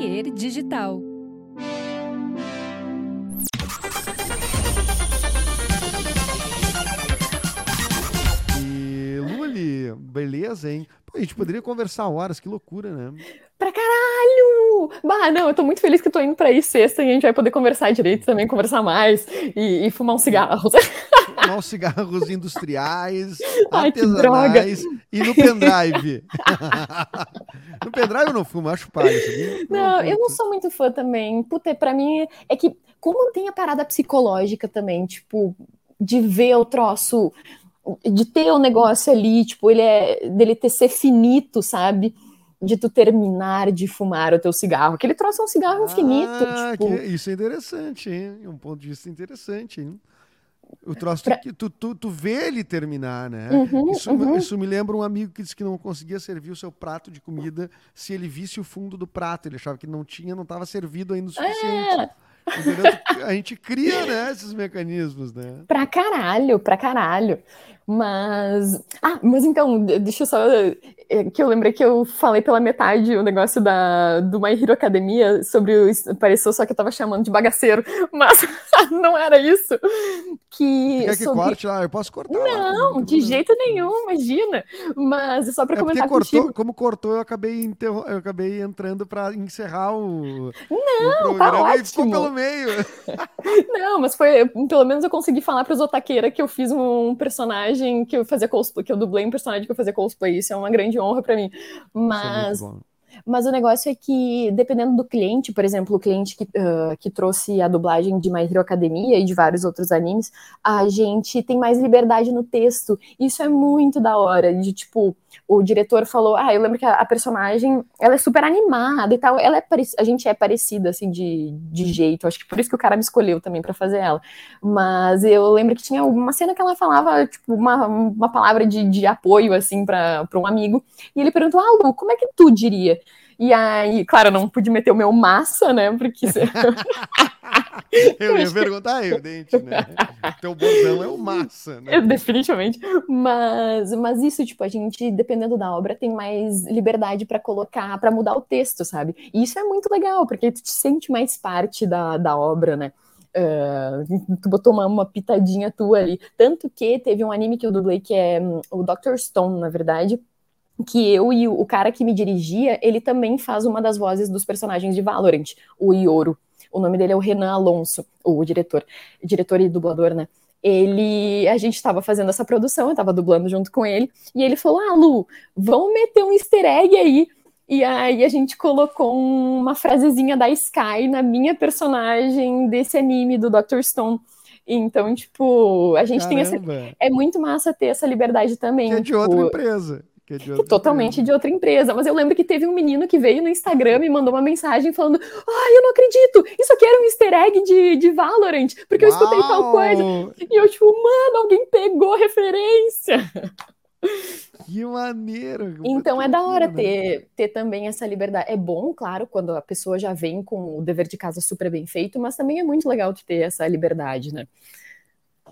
Atelier Digital. Beleza, hein? Pô, a gente poderia conversar horas, que loucura, né? Pra caralho! Bah, não, eu tô muito feliz que eu tô indo pra ir sexta e a gente vai poder conversar direito também, conversar mais e, e fumar um cigarro. Fumar uns cigarros industriais, Ai, artesanais e no pendrive. no pendrive eu não fumo, acho palha, sabia? Não, eu não sou muito fã também. Puta, pra mim é que, como tem a parada psicológica também, tipo, de ver o troço, de ter o negócio ali, tipo, ele é dele ter ser finito, sabe? De tu terminar de fumar o teu cigarro. Aquele troço é um cigarro infinito. Ah, tipo, que- isso é interessante, hein? Um ponto de vista interessante, hein? O troço, Pra- tu, tu, tu, vê ele terminar, né? Uhum, isso, uhum. isso me lembra um amigo que disse que não conseguia servir o seu prato de comida se ele visse o fundo do prato. Ele achava que não tinha, não estava servido ainda o suficiente. É? A gente cria, né, esses mecanismos, né? Pra caralho, pra caralho. Mas. Ah, mas então, de- deixa eu só. é, Que eu lembrei que eu falei pela metade o negócio da, do My Hero Academia sobre o. Pareceu só que eu tava chamando de bagaceiro, mas não era isso. Que. Quer que sobre- corte lá? Eu posso cortar. Não, tem de problema. jeito nenhum, imagina. Mas é só pra É comentar cortou, contigo. como cortou, eu acabei, interro- eu acabei entrando pra encerrar o, Não, o tá e ficou ótimo. pelo meio. Não, mas foi. Pelo menos eu consegui falar pros otaqueira que eu fiz um personagem que eu fazia cosplay, que eu dublei um personagem que eu fazia cosplay. Isso é uma grande honra pra mim. É Mas. Mas o negócio é que, dependendo do cliente, por exemplo, o cliente que, ah, que trouxe a dublagem de My Hero Academia e de vários outros animes, a gente tem mais liberdade no texto. Isso é muito da hora. De tipo, o diretor falou: Ah, eu lembro que a, a personagem ela é super animada e tal. Ela é a gente é parecida, assim, de, de jeito. Acho que por isso que o cara me escolheu também pra fazer ela. Mas eu lembro que tinha uma cena que ela falava, tipo, uma, uma palavra de, de apoio, assim, pra um amigo. E ele perguntou: Ah, Lu, como é que tu diria? E aí, claro, eu não pude meter o meu massa, né? Porque Eu ia perguntar, evidente, né? Teu bordão é o massa, né? Definitivamente. Mas, mas isso, tipo, a gente, dependendo da obra, tem mais liberdade pra colocar, pra mudar o texto, sabe? E isso é muito legal, porque tu te sente mais parte da, da obra, né? Ah, tu botou uma, uma pitadinha tua ali. Tanto que teve um anime que eu dublei que é hum, o Dr. Stone, na verdade. Que eu e o, cara que me dirigia, ele também faz uma das vozes dos personagens de Valorant, o Ioro. O nome dele é o Renan Alonso, o diretor, diretor e dublador, né? ele, a gente estava fazendo essa produção, eu estava dublando junto com ele, e ele falou: Ah, Lu, vamos meter um easter egg aí. E aí a gente colocou uma frasezinha da Sky na minha personagem desse anime do Dr. Stone. Então, tipo, a gente tem essa. Caramba, É muito massa ter essa liberdade também. que é de tipo, outra empresa. É de que outra totalmente empresa. de outra empresa. Mas eu lembro que teve um menino que veio no Instagram e mandou uma mensagem falando: Ai, eu não acredito! Isso aqui era um easter egg de, de Valorant, porque eu escutei tal coisa. Uau, E eu, tipo, mano, alguém pegou referência. Que maneiro. Então é da hora né? ter, ter também essa liberdade. É bom, claro, quando a pessoa já vem com o dever de casa super bem feito, mas também é muito legal ter essa liberdade, né?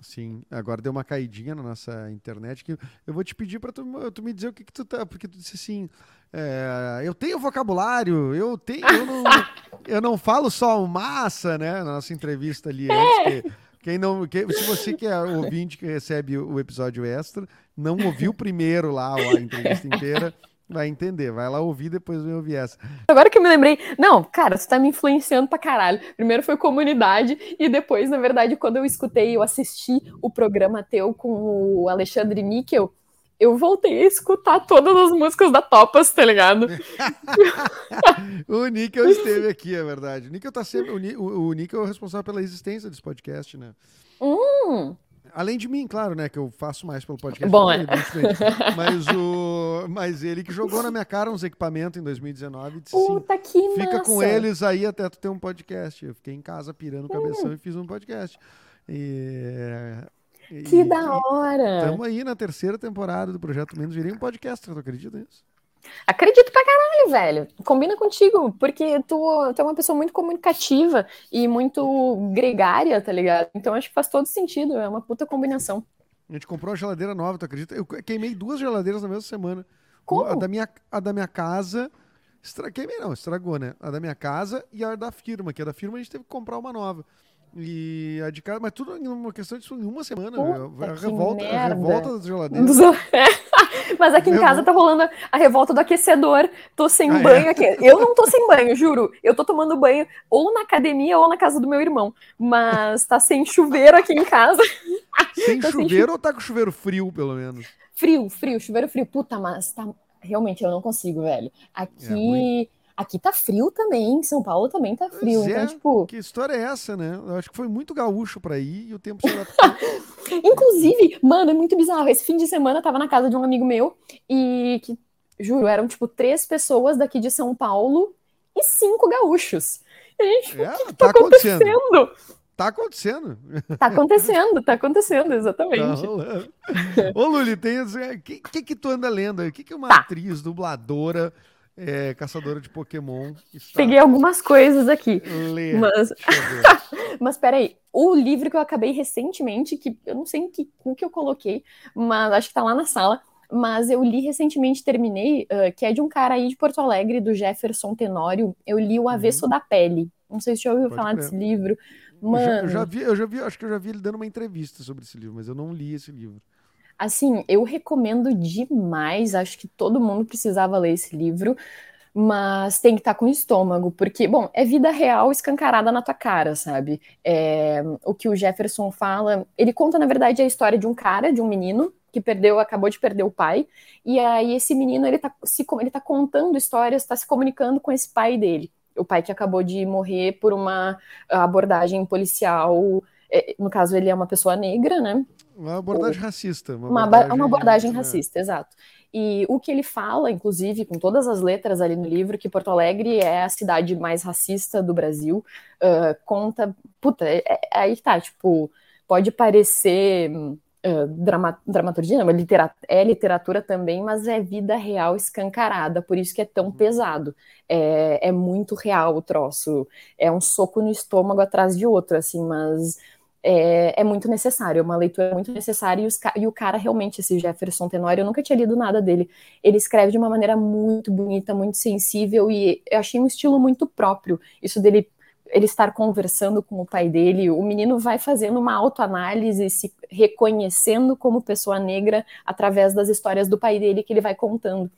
Sim, agora deu uma caidinha na nossa internet que eu vou te pedir para tu, tu me dizer o que, que tu tá, porque tu disse assim, é, eu tenho vocabulário, eu tenho, eu não, eu não falo só massa, né, na nossa entrevista ali antes, que, quem não, que- se você que é ouvinte que recebe o episódio extra, não ouviu primeiro lá a entrevista inteira, vai entender, vai lá ouvir, depois vem ouvir essa. Agora que eu me lembrei, não, cara, você tá me influenciando pra caralho. Primeiro foi comunidade, e depois, na verdade, quando eu escutei, eu assisti o programa teu com o Alexandre Níquel, eu voltei a escutar todas as músicas da Topas, tá ligado? O Níquel esteve aqui, é verdade. O Níquel tá sempre, o, o Níquel é o responsável pela existência desse podcast, né? Hum, Além de mim, claro, né? Que eu faço mais pelo podcast. Bom, é. Mas, o, mas ele que jogou na minha cara uns equipamentos em 2019 e disse assim: puta que fica massa. com eles aí até tu ter um podcast. Eu fiquei em casa pirando o cabeção e fiz um podcast. E, e- Que da hora. Estamos aí na terceira temporada do Projeto Menos. Virei um podcaster, tu acredita nisso? Acredito pra caralho, velho. Combina contigo, porque tu, tu é uma pessoa muito comunicativa e muito gregária, tá ligado? Então acho que faz todo sentido, é uma puta combinação. A gente comprou uma geladeira nova, tu acredita? Eu queimei duas geladeiras na mesma semana. Como? A da minha, a da minha casa Estra... Queimei não, estragou, né? A da minha casa e a da firma, que a da firma a gente teve que comprar uma nova. E a de casa, mas tudo em uma questão de uma semana. Puta a, que revolta, a revolta das geladeiras. Mas aqui em casa tá rolando a revolta do aquecedor. Tô sem Ah, é? banho aqui. Eu não tô sem banho, juro. Eu tô tomando banho ou na academia ou na casa do meu irmão. Mas tá sem chuveiro aqui em casa. Sem Tá sem chuveiro ou tá com chuveiro frio, pelo menos? Frio, frio, chuveiro frio. Puta, mas tá. Realmente eu não consigo, velho. É Aqui. ruim. Aqui tá frio também. São Paulo também tá frio. Pois Então, é. tipo. Que história é essa, né? Eu acho que foi muito gaúcho pra ir e o tempo se adaptou. Inclusive, mano, é muito bizarro. Esse fim de semana eu tava na casa de um amigo meu e que, juro, eram tipo três pessoas daqui de São Paulo e cinco gaúchos. E a gente, É, o que, que tá tá acontecendo. acontecendo? Tá acontecendo. Tá acontecendo, tá acontecendo, Tá exatamente. rolando. Ô, Luli, tem. O que, que que tu anda lendo aí? O que, que uma Tá. atriz, dubladora, é, caçadora de Pokémon está Peguei algumas coisas aqui. lê? Mas, mas peraí, o livro que eu acabei recentemente, que eu não sei em que cu que eu coloquei, mas acho que tá lá na sala. Mas eu li recentemente, terminei, ah, que é de um cara aí de Porto Alegre, do Jefferson Tenório. Eu li O Avesso da Pele. Não sei se você já ouviu Pode falar desse livro. Eu já, Mano, eu já vi, eu já vi, acho que eu já vi ele dando uma entrevista sobre esse livro, mas eu não li esse livro. Assim, eu recomendo demais. Acho que todo mundo precisava ler esse livro. Mas tem que estar com estômago, porque, bom, é vida real escancarada na tua cara, sabe? É, o que o Jefferson fala, ele conta, na verdade, a história de um cara, de um menino, que perdeu, acabou de perder o pai, e aí esse menino, ele tá, se, ele tá contando histórias, tá se comunicando com esse pai dele, o pai que acabou de morrer por uma abordagem policial, no caso ele é uma pessoa negra, né? Uma abordagem racista. Uma Uma, abordagem, uma abordagem é, racista, exato. E o que ele fala, inclusive, com todas as letras ali no livro, que Porto Alegre é a cidade mais racista do Brasil, ah, conta. Puta, é, é- aí que tá, tipo, pode parecer drama, dramaturgia, não, é litera- é literatura também, mas é vida real escancarada, por isso que é tão pesado. É, é muito real o troço. É um soco no estômago atrás de outro, assim, mas é, é muito necessário, é uma leitura muito necessária, e, os e o cara realmente, esse Jefferson Tenório, eu nunca tinha lido nada dele. Ele escreve de uma maneira muito bonita, muito sensível, e eu achei um estilo muito próprio. Isso dele ele estar conversando com o pai dele, o menino vai fazendo uma autoanálise, se reconhecendo como pessoa negra através das histórias do pai dele que ele vai contando.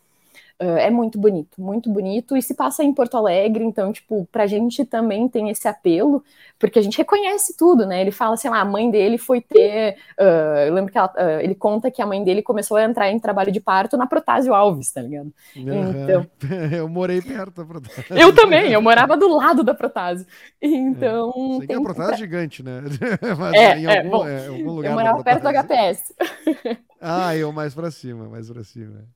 Uh, é muito bonito, muito bonito, e se passa em Porto Alegre, então, tipo, pra gente também tem esse apelo, porque a gente reconhece tudo, né? Ele fala, sei lá, a mãe dele foi ter. uh, eu lembro que ela, uh, ele conta que a mãe dele começou a entrar em trabalho de parto na Protásio Alves, tá ligado? Aham. Então. Eu morei perto da Protásio. Eu também, eu morava do lado da Protásio. Então. Sei que a Protásio é gigante, né? Mas É, em é, algum, bom, é, algum lugar eu da morava perto do. HPS. Ah, eu mais pra cima, mais pra cima.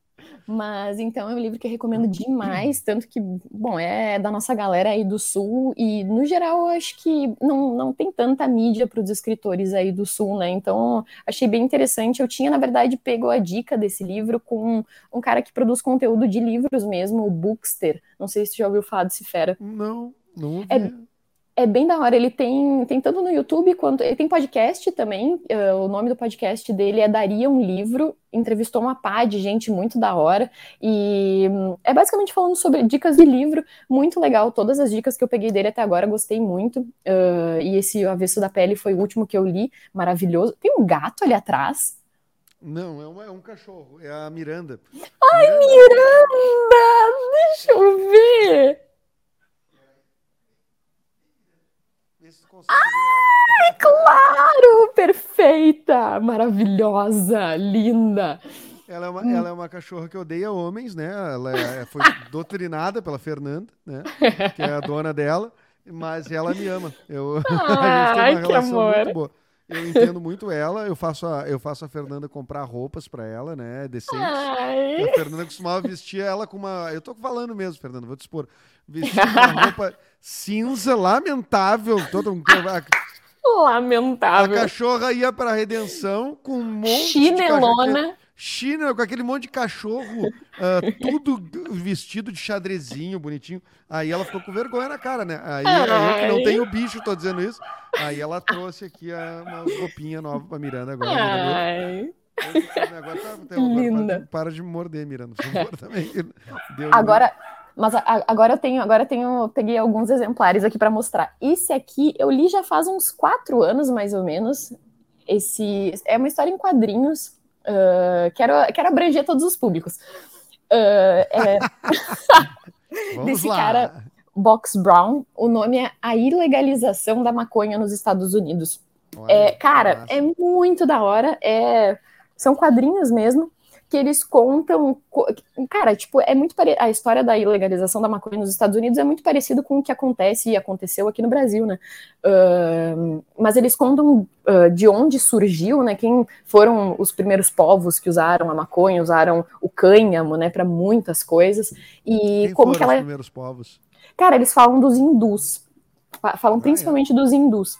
Mas então é um livro que eu recomendo demais, tanto que, bom, é da nossa galera aí do Sul, e no geral eu acho que não, não tem tanta mídia para os escritores aí do Sul, né? Então achei bem interessante. Eu tinha, na verdade, pego a dica desse livro com um cara que produz conteúdo de livros mesmo, o Bookster. Não sei se você já ouviu falar desse fera. Não, não ouvi. É- É bem da hora, ele tem, tem tanto no YouTube quanto. Ele tem podcast também. eh, o nome do podcast dele é Daria um Livro. Entrevistou uma pá de gente muito da hora. E hum, é basicamente falando sobre dicas de livro, muito legal. Todas as dicas que eu peguei dele até agora, gostei muito. eh, e esse Avesso da Pele foi o último que eu li, maravilhoso. Tem um gato ali atrás. Não, é, uma- é um cachorro, é a Miranda. Ai, Miranda! Deixa eu ver! Ver ela. Claro! Perfeita! Maravilhosa! Linda! Ela é, uma, ela é uma cachorra que odeia homens, né? Ela é- foi doutrinada pela Fernanda, né? Que é a dona dela, mas ela me ama. Eu, a Ai, gente que tem uma relação amor. muito boa. Eu entendo muito ela, eu faço a, eu faço a Fernanda comprar roupas pra ela, né? Decentes. Ai. A Fernanda costumava vestir ela com uma. Eu tô falando mesmo, Fernanda, vou te expor. Vestir uma roupa cinza, lamentável. Todo um... a, a Lamentável. cachorra ia pra redenção com um monte de cachorro. China, com aquele monte de cachorro, ah, tudo vestido de xadrezinho, bonitinho. Aí ela ficou com vergonha na cara, né? Aí eu que não tenho bicho, tô dizendo isso. Aí ela trouxe aqui a, uma roupinha nova pra Miranda agora. Miranda, Ai. Agora, tá, tá, Linda. Para, para de morder, Miranda, também. Deu- Agora, Mas a, agora eu tenho, agora eu tenho, peguei alguns exemplares aqui para mostrar. Esse aqui eu li já faz uns quatro anos, mais ou menos. Esse é uma história em quadrinhos. Uh, quero, quero abranger todos os públicos. Uh, é... desse lá. cara, Box Brown. O nome é A Ilegalização da Maconha nos Estados Unidos. Olha, é, cara, é muito da hora. É, são quadrinhos mesmo que eles contam. Cara, tipo, é muito pare... a história da ilegalização da maconha nos Estados Unidos é muito parecido com o que acontece e aconteceu aqui no Brasil, né? Uh, mas eles contam uh, de onde surgiu, né? Quem foram os primeiros povos que usaram a maconha, usaram o cânhamo, né, para muitas coisas e Quem como que ela. Os primeiros povos? Cara, eles falam dos hindus. Falam ah, principalmente é. dos hindus.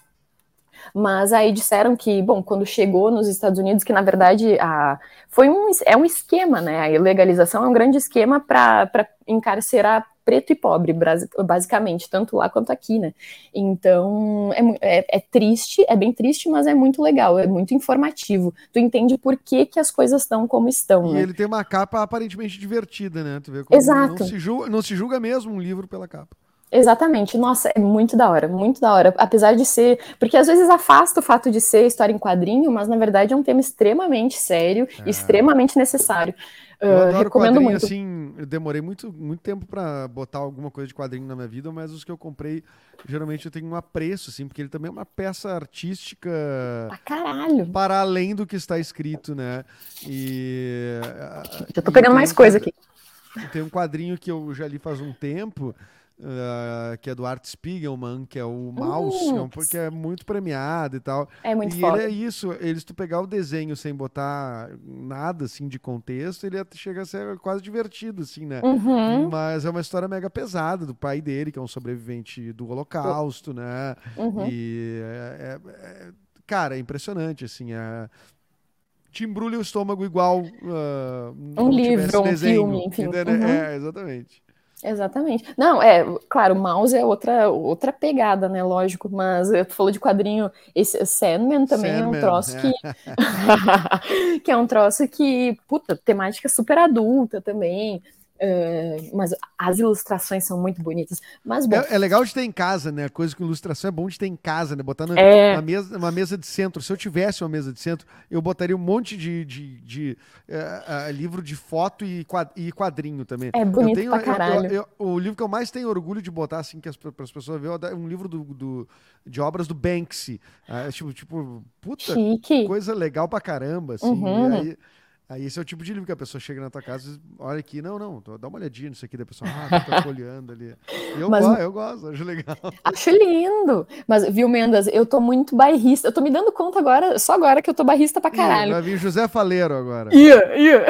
Mas aí disseram que, bom, quando chegou nos Estados Unidos, que na verdade a, foi um, é um esquema, né? A ilegalização é um grande esquema para encarcerar preto e pobre, basicamente, tanto lá quanto aqui, né? Então, é, é, é, triste, é bem triste, mas é muito legal, é muito informativo. Tu entende por que, que as coisas estão como estão, e né? ele tem uma capa aparentemente divertida, né? Tu vê como Exato. Não se, julga, não se julga mesmo um livro pela capa. Exatamente, nossa, é muito da hora, muito da hora. Apesar de ser. Porque às vezes afasta o fato de ser história em quadrinho, mas na verdade é um tema extremamente sério, é. extremamente necessário. Eu uh, adoro recomendo muito. assim, eu demorei muito, muito tempo para botar alguma coisa de quadrinho na minha vida, mas os que eu comprei, geralmente eu tenho um apreço, assim, porque ele também é uma peça artística. Pra caralho! Para além do que está escrito, né? E. Já tô pegando mais coisa aqui. Tem um quadrinho que eu já li faz um tempo Uh, que é do Art Spiegelman, que é o Mouse, uh, porque é muito premiado e tal. É muito E foda. ele é isso, ele, se tu pegar o desenho sem botar nada assim de contexto, ele chega a ser quase divertido, assim, né? Uhum. Mas é uma história mega pesada do pai dele, que é um sobrevivente do Holocausto, né? Uhum. E é, é, é, cara, é impressionante, assim, é te embrulha o estômago igual uh, um livro, um filme, enfim. Uhum. É, exatamente. Exatamente. Não, é, claro, mouse é outra, outra pegada, né? Lógico, mas tu falou de quadrinho, esse Sandman também Sandman, é um troço é. que. que é um troço que, puta, temática super adulta também. Uh, mas as ilustrações são muito bonitas. Mas, bom, é, é, legal de ter em casa, né? Coisa com ilustração é bom de ter em casa, né? Botar na, é... uma, mesa, uma mesa de centro. Se eu tivesse uma mesa de centro, eu botaria um monte de, de, de uh, uh, livro de foto e, quadrinho também. É bonito tenho, pra caralho. Eu, eu, o livro que eu mais tenho orgulho de botar, assim, que as, para as pessoas verem, é um livro do, do, de obras do Banksy. Uh, tipo, tipo, puta, Chique. coisa legal pra caramba, assim. Uhum. E aí, Aí esse é o tipo de livro que a pessoa chega na tua casa e olha aqui, não, não, dá uma olhadinha nisso aqui, da pessoa, ah, tá folheando ali. Eu, Mas, gosto, eu gosto, acho legal. Acho lindo. Mas, viu, Mendas, eu tô muito bairrista, eu tô me dando conta agora, só agora que eu tô bairrista pra caralho. Vai vir José Faleiro agora. Ia, ia.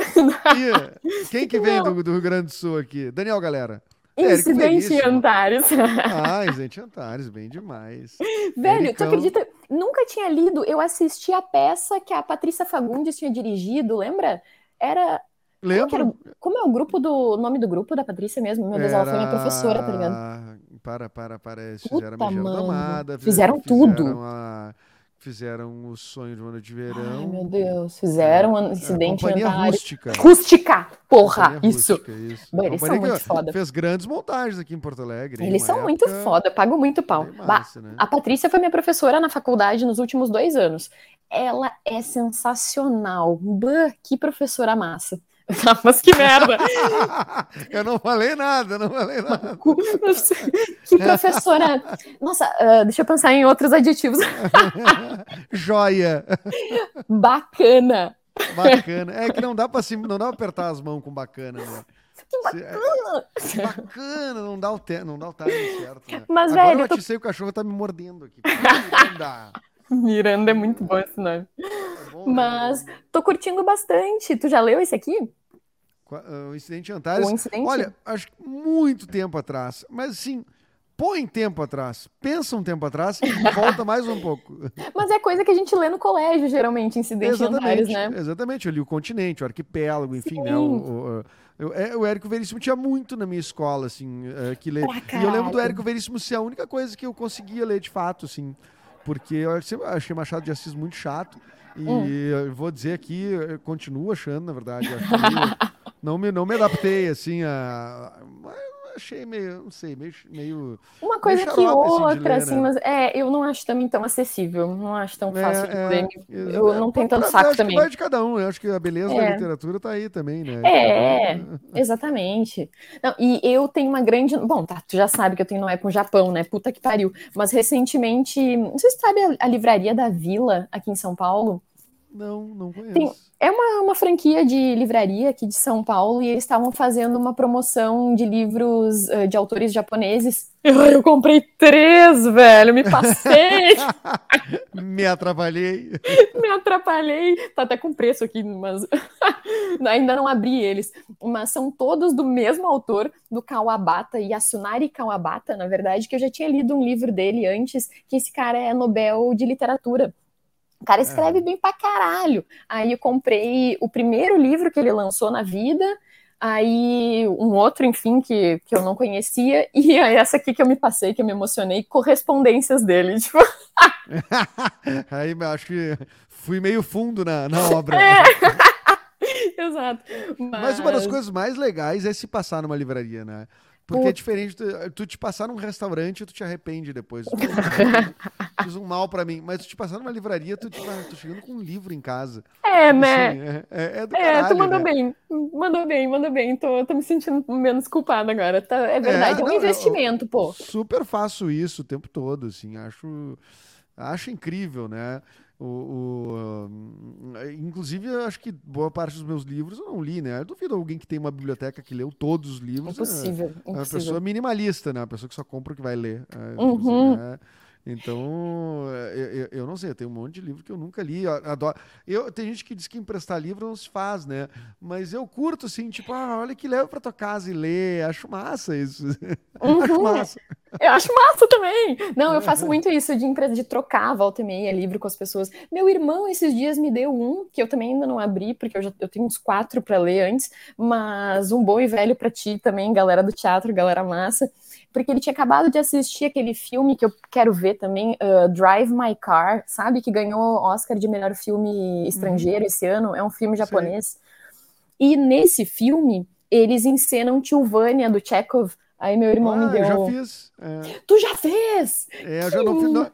ia. Quem que vem do, do Rio Grande do Sul aqui? Daniel, galera. Incidente Antares. Ah, Incidente Antares, bem demais. Velho, Ericão... tu acredita? Nunca tinha lido, eu assisti a peça que a Patrícia Fagundes tinha dirigido, lembra? Era. Lembro. Como, era... Como é o grupo do. nome do grupo da Patrícia mesmo? Meu Deus, era... ela foi minha professora, tá ligado? Para, para, para. Eles fizeram Puta, a Domada. Fizeram, fizeram tudo. A Fizeram o sonho de uma noite de verão. Ai, meu Deus. Fizeram um incidente Companhia Rústica. Rústica! Porra! isso. Rústica, isso. Bom, eles são muito foda. Fez grandes montagens aqui em Porto Alegre. Eles são época... muito foda, pago muito pau. Massa, né? A Patrícia foi minha professora na faculdade nos últimos dois anos. Ela é sensacional. Bah, que professora massa. Mas que merda! eu não falei nada, não falei nada. Que professora. Nossa, uh, deixa eu pensar em outros adjetivos. Joia. Bacana. Bacana. É que não dá pra, não dá pra apertar as mãos com bacana, né? Que bacana! É, bacana, não dá o, te, não dá o timing certo. Né? Mas, Agora velho. eu tô... o cachorro tá me mordendo aqui. Miranda. Miranda é muito bom esse nome. É bom, Mas né? tô curtindo bastante. Tu já leu esse aqui? O Incidente Antares. O incidente... Olha, acho que muito tempo atrás. Mas assim, põe tempo atrás, pensa um tempo atrás e volta mais um pouco. Mas é coisa que a gente lê no colégio, geralmente, Incidente Antares, né? Exatamente, eu li o Continente, o Arquipélago, enfim, né? O, o, eu, é, o Érico Veríssimo tinha muito na minha escola, assim, é, que ler. E eu lembro do Érico Veríssimo ser a única coisa que eu conseguia ler de fato, assim. Porque eu achei Machado de Assis muito chato. E hum. eu vou dizer aqui, continuo achando, na verdade. não, me, não me adaptei, assim, a. achei meio, não sei, meio. meio Uma coisa meio que assim, de outra, ler, assim, né? mas é, eu não acho também tão acessível, não acho tão fácil de É, ler. é, Eu é, não tenho tanto saco acho que também. vai de cada um. Eu acho que a beleza da É. literatura tá aí também, né? É, exatamente. Não, e eu tenho uma grande. Bom, tá, tu já sabe que eu tenho não é com o Japão, né? Puta que pariu. Mas recentemente, não sei se sabe a, a livraria da Vila aqui em São Paulo. Não, não conheço. Tem- É uma, uma franquia de livraria aqui de São Paulo e eles estavam fazendo uma promoção de livros eh, de autores japoneses. Ai, eu comprei três, velho, me passei, Me atrapalhei. me atrapalhei. Tá até com preço aqui, mas ainda não abri eles. Mas são todos do mesmo autor, do Kawabata, Yasunari Kawabata, na verdade, que eu já tinha lido um livro dele antes, que esse cara é Nobel de Literatura. O cara escreve bem pra caralho. Aí eu comprei o primeiro livro que ele lançou na vida, aí um outro, enfim, que, que eu não conhecia, e aí essa aqui que eu me passei, que eu me emocionei, correspondências dele. Tipo, Aí eu acho que fui meio fundo na, na obra. É. exato. Mas uma das coisas mais legais é se passar numa livraria, né? Porque é Puta. diferente, tu, tu te passar num restaurante e tu te arrepende depois. Tu Fiz um mal pra mim. Mas tu te passar numa livraria, tu, ah, tô chegando com um livro em casa. É, Tipo né? assim, é, é, é do É, caralho, tu mandou né? bem, mandou bem, mandou bem. Tô, tô me sentindo menos culpada agora. Tá, é verdade, é, um não, eu- investimento, pô. Super faço isso o tempo todo, assim, acho, acho incrível, né? O, o, hum, inclusive, eu acho que boa parte dos meus livros eu não li, né? Eu duvido alguém que tem uma biblioteca que leu todos os livros. é- Impossível, É uma pessoa minimalista, né? Uma pessoa que só compra o que vai ler. É, Uhum. é. Então, é, eu, eu- eu não sei, eu tenho um monte de livro que eu nunca li. Eu adoro. Eu, tem gente que diz que emprestar livro não se faz, né? Mas eu curto, assim, tipo, ah, olha que leva pra tua casa e lê. Acho massa isso. Acho Uhum. massa. Eu acho massa também. Não, eu faço muito isso de empresa, de trocar volta e meia livro com as pessoas. Meu irmão esses dias me deu um, que eu também ainda não abri, porque eu já eu tenho uns quatro para ler antes, mas um bom e velho para ti também, galera do teatro, galera massa. Porque ele tinha acabado de assistir aquele filme que eu quero ver também, uh, Drive My Car, sabe? Que ganhou Oscar de melhor filme estrangeiro esse ano. É um filme japonês. E nesse filme, eles encenam Tilvânia, do Chekhov. Aí meu irmão me Ah, deu. eu já fiz. É, Tu já fez? é, eu já não fiz. não.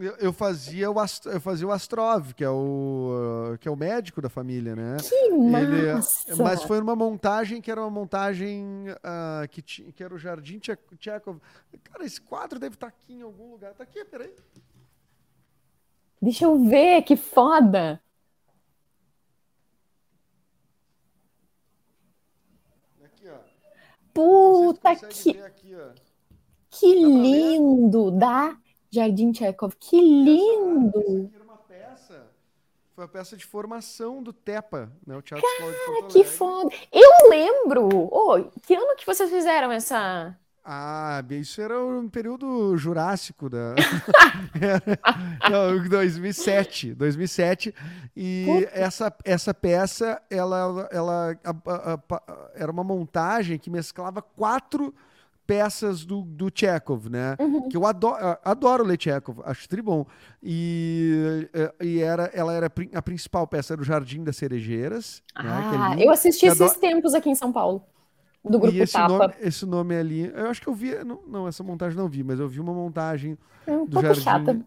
Eu, eu fazia o eu fazia o Astrov, que é o uh, que é o médico da família, né? Que Ele- massa! Mas foi numa montagem que era uma montagem ah, que, ti- que era o Jardim Tche- Tchekov. Cara, esse quadro deve estar aqui em algum lugar. Tá aqui, peraí. Deixa eu ver, que foda! Aqui, ó. Puta, que, aqui, ó. que Dá pra ver? Jardim Chekhov, que Essa lindo! era uma peça. Foi a peça de formação do TEPA, né? O Teatro Escola de Porto Que foda! Eu lembro! Ô, que ano que vocês fizeram essa... Ah, isso era um período jurássico da. Não, 2007, 2007 e Puta. essa, essa peça ela, ela a- a- a- era uma montagem que mesclava quatro peças do, do Chekhov, né? Uhum. Que eu adoro, adoro ler Chekhov, acho tribom. E, eh, e era, ela era a prin- a principal peça era o Jardim das Cerejeiras. né? É Ah, lindo. eu assisti esses adoro- tempos aqui em São Paulo, do grupo e esse Tapa. nome, esse nome ali, eu acho que eu vi, não, não, essa montagem não vi, mas eu vi uma montagem É um do pouco jardim. chata.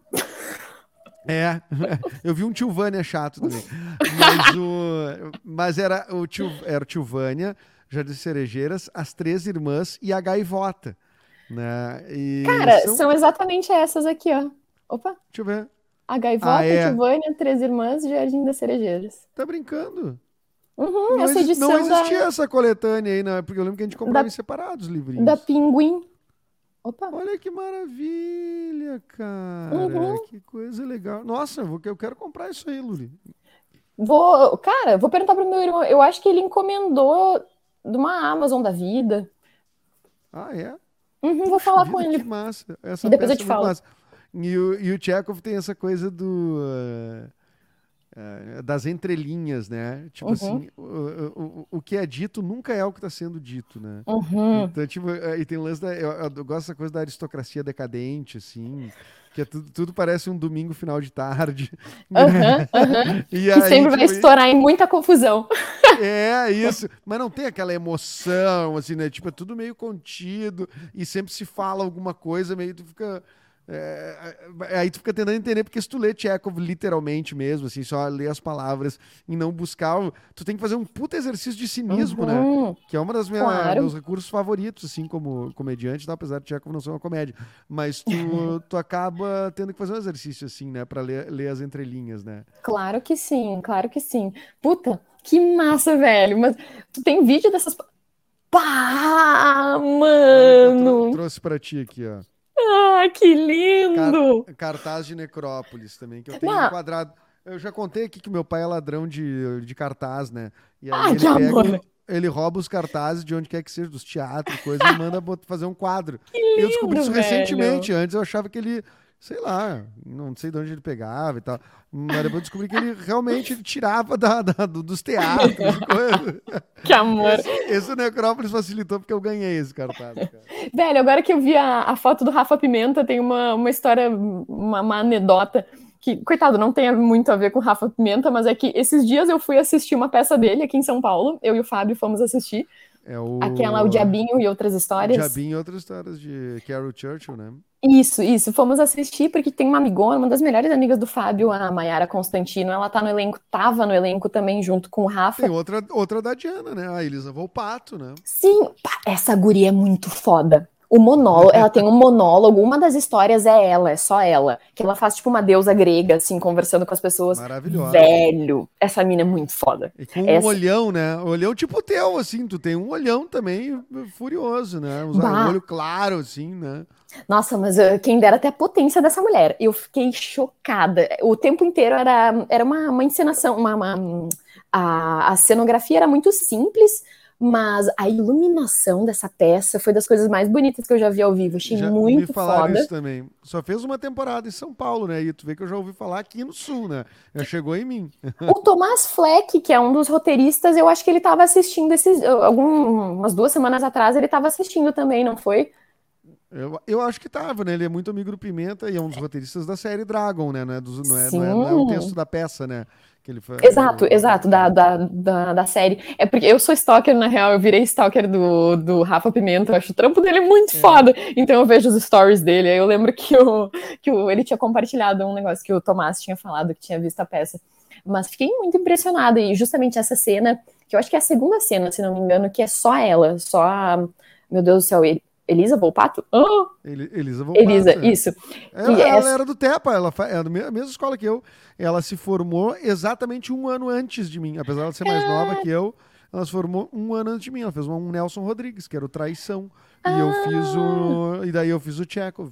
É, eu vi um Tilvânia chato também. Mas, o, mas era o tio, era o Tilvânia, Jardim das Cerejeiras, as três irmãs e a gaivota. Né? E Cara, são- são exatamente essas aqui, ó. Opa, Deixa eu ver. a Gaivota, Ah, é. Três Irmãs e Jardim das Cerejeiras. Tá brincando? Uhum, Não, essa edição não existia da, essa coletânea aí, né? Porque eu lembro que a gente comprava Da- em separados os livrinhos. da Pinguim. Opa, Olha que maravilha, cara. Uhum. Que coisa legal. Nossa, eu quero comprar isso aí, Luli. vou, cara, vou perguntar pro meu irmão. Eu acho que ele encomendou de uma Amazon da vida. Ah, é? Uhum, vou falar com Que ele. massa. Essa E depois eu te é muito falo. massa. E o, e o Chekhov tem essa coisa do. eh, é, das entrelinhas, né? Tipo Uhum. assim, o, o, o que é dito nunca é o que está sendo dito, né? Uhum. Então, tipo, é, e tem o lance da. Eu, eu gosto dessa coisa da aristocracia decadente, assim. Que é tudo, tudo parece um domingo final de tarde. Aham, aham. E Que aí, sempre vai tipo, estourar em muita confusão. É, isso. Mas não tem aquela emoção, assim, né? Tipo, é tudo meio contido e sempre se fala alguma coisa, meio tu fica. É, é, aí tu fica tentando entender, porque se tu lê Chekhov literalmente mesmo, assim, só ler as palavras e não buscar, tu tem que fazer um puta exercício de cinismo, né? Uhum. Que é das minhas Claro. meus recursos favoritos, assim, como comediante, tá? apesar de Chekhov não ser uma comédia. Mas tu, tu acaba tendo que fazer um exercício, assim, né? Pra ler, ler as entrelinhas, né? Claro que sim, claro que sim. Puta, que massa, velho. Mas tu tem vídeo dessas. Pá, Eu mano! trouxe pra ti aqui, ó. Ah, que lindo! Cartaz de Necrópolis também, que eu tenho Não. enquadrado. Eu já contei aqui que meu pai é ladrão de, de cartaz, né? E aí Ah, ele que amor. pega, ele rouba os cartazes de onde quer que seja, dos teatros, coisa, e manda fazer um quadro. E eu descobri isso lindo, recentemente. Antes eu achava que ele, sei lá, não sei de onde ele pegava e tal. Mas depois eu descobri que ele realmente tirava da, da- do- dos teatros coisa. Que amor! Esse Necrópolis facilitou porque eu ganhei esse cartaz. Cara. Velho, agora que eu vi a, a foto do Rafa Pimenta, tem uma, uma história, uma, uma anedota que, coitado, não tem muito a ver com o Rafa Pimenta, mas é que esses dias eu fui assistir uma peça dele aqui em São Paulo. Eu e o Fábio fomos assistir. É o. Aquela, o Diabinho e outras histórias. Diabinho e outras histórias de Carol Churchill, né? Isso, isso. Fomos assistir porque tem uma amigona, uma das melhores amigas do Fábio, a Mayara Constantino. Ela tá no elenco, tava no elenco também junto com o Rafa. Tem outra, outra da Diana, né? A Elisa Volpato, né? Sim, essa guria é muito foda. O monólogo, ela tem um monólogo, uma das histórias é ela, é só ela. Que ela faz tipo uma deusa grega, assim, conversando com as pessoas. Maravilhosa. Velho, essa mina é muito foda. E com um Essa- olhão, né? Olhão tipo teu, assim. Tu tem um olhão também furioso, né? Um Bah. olho claro, assim, né? Nossa, mas uh, quem dera até a potência dessa mulher. Eu fiquei chocada. O tempo inteiro era, era uma, uma encenação, uma, uma- a, a cenografia era muito simples, mas a iluminação dessa peça foi das coisas mais bonitas que eu já vi ao vivo. Achei já muito me falaram foda. isso também. Só fez uma temporada em São Paulo, né? E tu vê que eu já ouvi falar aqui no Sul, né? Já chegou em mim. O Tomás Fleck, que é um dos roteiristas, eu acho que ele estava assistindo esses, algumas duas semanas atrás, ele estava assistindo também, não foi? Eu, eu acho que tava, né? Ele é muito amigo do Pimenta e é um dos roteiristas da série Dragon, né? Não é, dos- não é, não é- não é o texto da peça, né? Que ele fa- Exato, exato, da, da, da, da série. É porque eu sou stalker, na real, eu virei stalker do, do Rafa Pimenta, eu acho o trampo dele muito É. foda. Então eu vejo os stories dele, aí eu lembro que, o, que o, ele tinha compartilhado um negócio que o Tomás tinha falado, que tinha visto a peça. Mas fiquei muito impressionada, e justamente essa cena, que eu acho que é a segunda cena, se não me engano, que é só ela, só a, meu Deus do céu, El- Elisa Volpato? Ah, Eli- Elisa Volpato. Elisa, é. isso. Ela, ela essa- era do TEPA, ela é da me- mesma escola que eu. Ela se formou exatamente um ano antes de mim. Apesar de ela ser mais nova que eu, ela se formou um ano antes de mim. Ela fez um Nelson Rodrigues, que era o Traição. E eu fiz o. E daí eu fiz o Chekhov.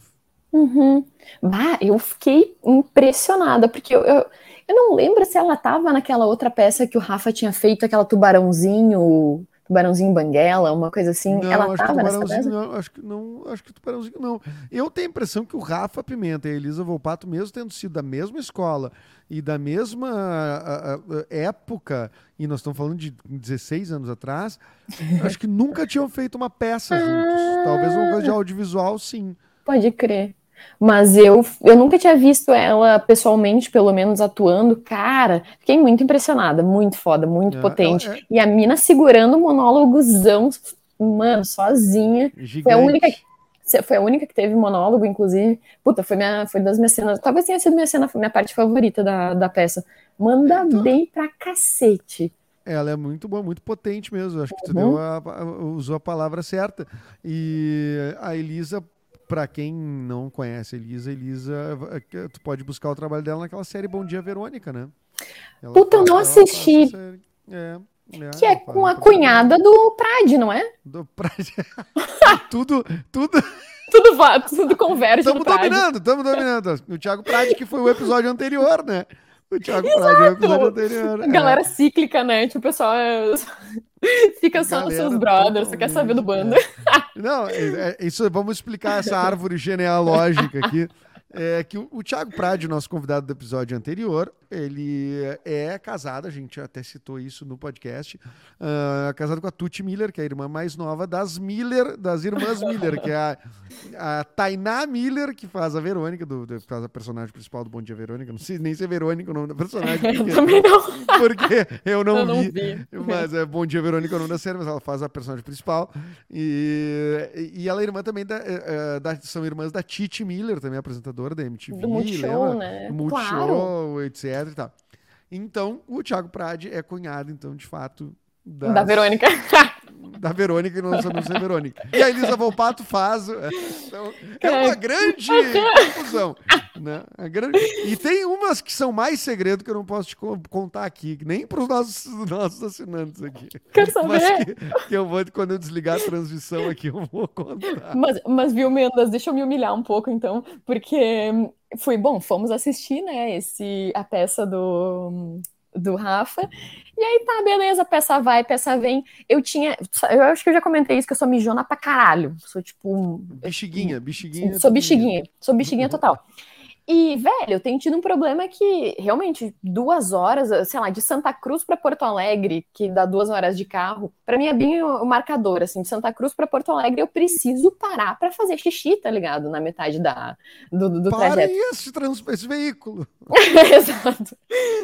Uhum. Bah, eu fiquei impressionada, porque eu, eu, eu não lembro se ela tava naquela outra peça que o Rafa tinha feito, aquela tubarãozinho, tubarãozinho banguela, uma coisa assim. Não, ela acho que tava nessa Tubarãozinho peça? não, acho que não, acho que Tubarãozinho não. Eu tenho a impressão que o Rafa Pimenta e a Elisa Volpato, mesmo tendo sido da mesma escola e da mesma a- a- a- época, e nós estamos falando de 16 anos atrás, acho que nunca tinham feito uma peça juntos. Talvez uma coisa de audiovisual, sim. Pode crer. Mas eu, eu nunca tinha visto ela pessoalmente, pelo menos atuando. Cara, fiquei muito impressionada, muito foda, muito É, potente. é- E a mina segurando o monólogozão, mano, sozinha. Gigante. Foi a única Foi a única que teve monólogo, inclusive. Puta, foi, minha, foi das minhas cenas. Talvez tenha sido minha cena, minha parte favorita da, da peça. Manda Então- bem pra cacete. Ela é muito boa, muito potente mesmo. Acho que tu Uhum. a- usou a palavra certa. E a Elisa, pra quem não conhece a Elisa, Elisa, eh, tu pode buscar o trabalho dela naquela série Bom Dia Verônica, né? Ela Puta, eu não assisti. É, é, Que é com a cunhada do Prade, não é? Do pra... tudo, tudo. Tudo, tudo converge Estamos Prade. dominando, estamos dominando. O Thiago Prade, que foi o episódio anterior, né? O Thiago Prade é o episódio anterior. A galera cíclica, né? Tipo, o pessoal é- fica só nos seus brothers, você quer saber do bando. é. Não, é- é- isso, vamos explicar essa árvore genealógica aqui. É que o, o Thiago Prade, nosso convidado do episódio anterior, ele é casado, a gente até citou isso no podcast, uh, casado com a Tuti Miller, que é a irmã mais nova das Miller, das irmãs Miller, que é a, a Tainá Miller, que faz a Verônica, do, do, faz a personagem principal do Bom Dia Verônica. Não sei nem se é Verônica o nome da personagem. Porque, eu também não. Porque eu não, Eu não vi, vi. Mas é Bom Dia Verônica o nome da série, mas ela faz a personagem principal. E, e ela é irmã também da, eh, eh, da- São irmãs da Titi Miller, também apresentadora da MTV. Do Multishow, né? Multishow, Claro. etc e tal. Então, o Thiago Prade é cunhado, então, de fato, Da das- Verônica. da Verônica e não sabemos se é Verônica. E a Elisa Volpato faz. é, Então, é uma grande confusão. Né? Grande... E tem umas que são mais segredo que eu não posso te co- contar aqui, nem para os nossos, nossos assinantes aqui. Quer saber? que, que eu vou, quando eu desligar a transmissão aqui, eu vou contar. Mas, mas viu, Mendas, deixa eu me humilhar um pouco, então, porque hum, foi bom, fomos assistir, né, esse, a peça do, do Rafa, e aí tá, beleza, peça vai, peça vem. Eu tinha, eu acho que eu já comentei isso, que eu sou mijona pra caralho, sou tipo, Bexiguinha, bexiguinha. sou bexiguinha, sou bexiguinha total. E, velho, eu tenho tido um problema que, realmente, duas horas, sei lá, de Santa Cruz para Porto Alegre, que dá duas horas de carro, para mim é bem o marcador, assim, de Santa Cruz para Porto Alegre eu preciso parar para fazer xixi, tá ligado? Na metade da, do, do Para trajeto. esse, trans, esse veículo. Exato.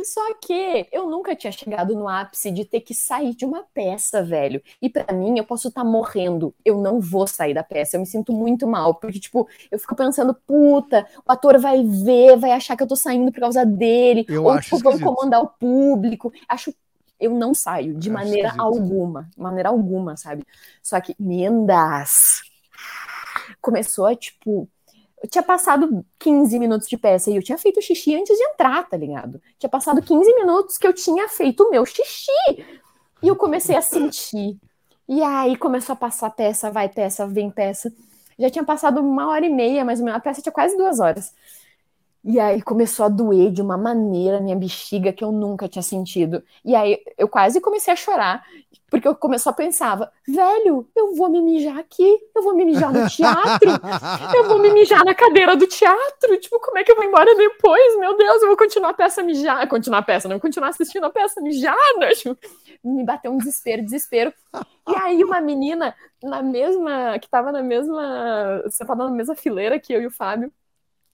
Só que eu nunca tinha chegado no ápice de ter que sair de uma peça, velho. E pra mim, eu posso estar morrendo. Eu não vou sair da peça. Eu me sinto muito mal. Porque, tipo, eu fico pensando, puta, o ator vai ver, vai achar que eu tô saindo por causa dele. Eu ou, tipo, vão comandar o público. Acho. Eu não saio, de maneira alguma. Maneira alguma, sabe? Só que, Mendas. Começou a, tipo. Eu tinha passado 15 minutos de peça e eu tinha feito xixi antes de entrar, tá ligado? Tinha passado 15 minutos que eu tinha feito o meu xixi. E eu comecei a sentir. E aí começou a passar peça, vai peça, vem peça. Já tinha passado uma hora e meia, mais ou menos. A peça tinha quase duas horas. E aí começou a doer de uma maneira minha bexiga que eu nunca tinha sentido. E aí eu quase comecei a chorar, porque eu começou a pensava, velho, eu vou me mijar aqui, eu vou me mijar no teatro, eu vou me mijar na cadeira do teatro, tipo, como é que eu vou embora depois? Meu Deus, eu vou continuar a peça mijada, continuar a peça, não, continuar assistindo a peça mijada, tipo, me bateu um desespero, desespero. E aí uma menina na mesma, que tava na mesma, sentada na mesma fileira que eu e o Fábio,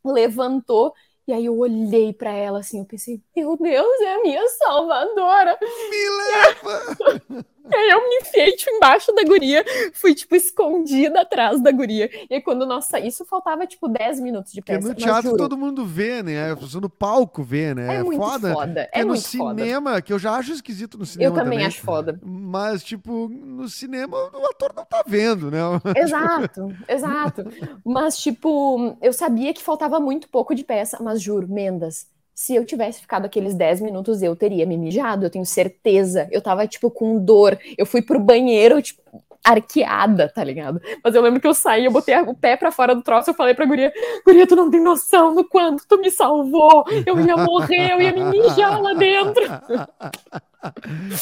levantou e aí eu olhei pra ela assim, eu pensei, meu Deus, é a minha salvadora. Me leva! Aí eu me enfiei tipo, embaixo da guria, fui tipo escondida atrás da guria. E aí quando nós saímos, isso faltava tipo 10 minutos de Porque peça. no mas teatro juro, todo mundo vê, né? A pessoa no palco vê, né? é, É, muito foda. foda, Porque é no muito foda. cinema, que eu já acho esquisito no Eu cinema também, acho foda. Mas, tipo, no cinema o ator não tá vendo, né? Exato, exato. Mas, tipo, eu sabia que faltava muito pouco de peça, mas juro, Mendas, se eu tivesse ficado aqueles 10 minutos, eu teria me mijado, eu tenho certeza. Eu tava, tipo, com dor. Eu fui pro banheiro, tipo, arqueada, tá ligado? Mas eu lembro que eu saí, eu botei o pé pra fora do troço, eu falei pra guria, guria, tu não tem noção do quanto tu me salvou. Eu ia morrer, eu ia me mijar lá dentro.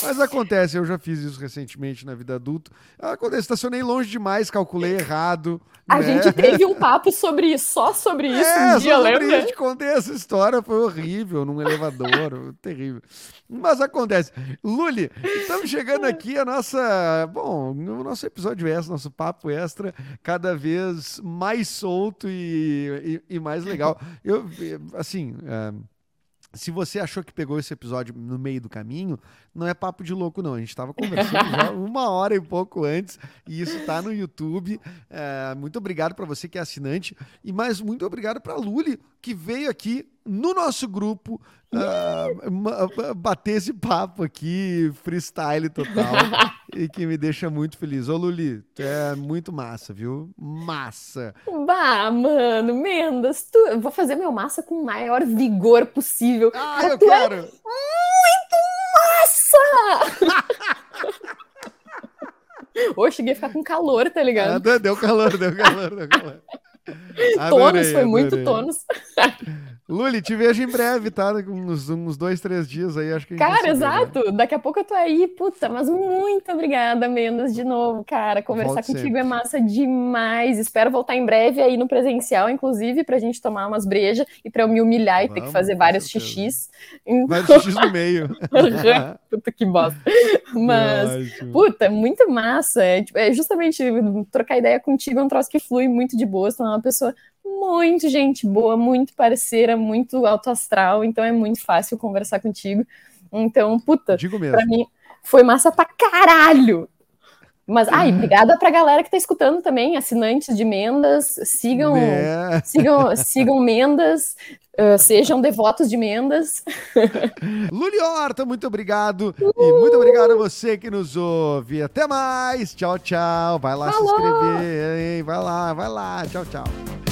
Mas acontece, eu já fiz isso recentemente na vida adulta. Acontece, estacionei longe demais, calculei errado. A né? gente teve um papo sobre isso, só sobre isso É, um dia, só sobre lembra? isso, te contei essa história, foi horrível, num elevador, terrível. Mas acontece. Luli, estamos chegando aqui a nossa, bom, o nosso episódio extra, nosso papo extra, cada vez mais solto e, e, e mais legal. Eu, assim, é, se você achou que pegou esse episódio no meio do caminho, não é papo de louco, não. A gente estava conversando já uma hora e pouco antes, e isso está no YouTube. É, muito obrigado para você que é assinante, e mais muito obrigado para a Luli, que veio aqui no nosso grupo uh, bater esse papo aqui, freestyle total, e que me deixa muito feliz. Ô, Luli, tu é muito massa, viu? Massa. Bah, mano, Mendas, tu... eu vou fazer meu massa com o maior vigor possível. Ah, Cara, eu tu é quero! muito massa! Eu cheguei a ficar com calor, tá Ah, ligado? deu deu calor, deu calor, deu calor. Adorei, foi muito tônus. Luli, te vejo em breve, tá? Uns, uns dois, três dias aí, acho que Cara, ver, né? exato. Daqui a pouco eu tô aí. Puta, mas muito obrigada, Mendes, de novo, cara. Conversar Volte contigo sempre. é massa demais. Espero voltar em breve aí no presencial, inclusive, pra gente tomar umas brejas e pra eu me humilhar e ter que Vamos, fazer vários xixis. Vai de X no meio. Puta que bosta. Mas, Ótimo. puta, muito massa. É, tipo, é justamente trocar ideia contigo é um troço que flui muito de boa. É uma pessoa muito gente boa, muito parceira, muito alto astral, então é muito fácil conversar contigo. Então, puta, Digo mesmo. pra mim foi massa pra caralho. Mas, ai, obrigada pra galera que tá escutando também, assinantes de Mendas, sigam, Né? sigam, sigam Mendas, eh, sejam devotos de Mendas. Luli Horta, muito obrigado. E muito obrigado a você que nos ouve. Até mais. Tchau, tchau. Vai lá Falou. se inscrever, hein? Vai lá, vai lá. Tchau, tchau.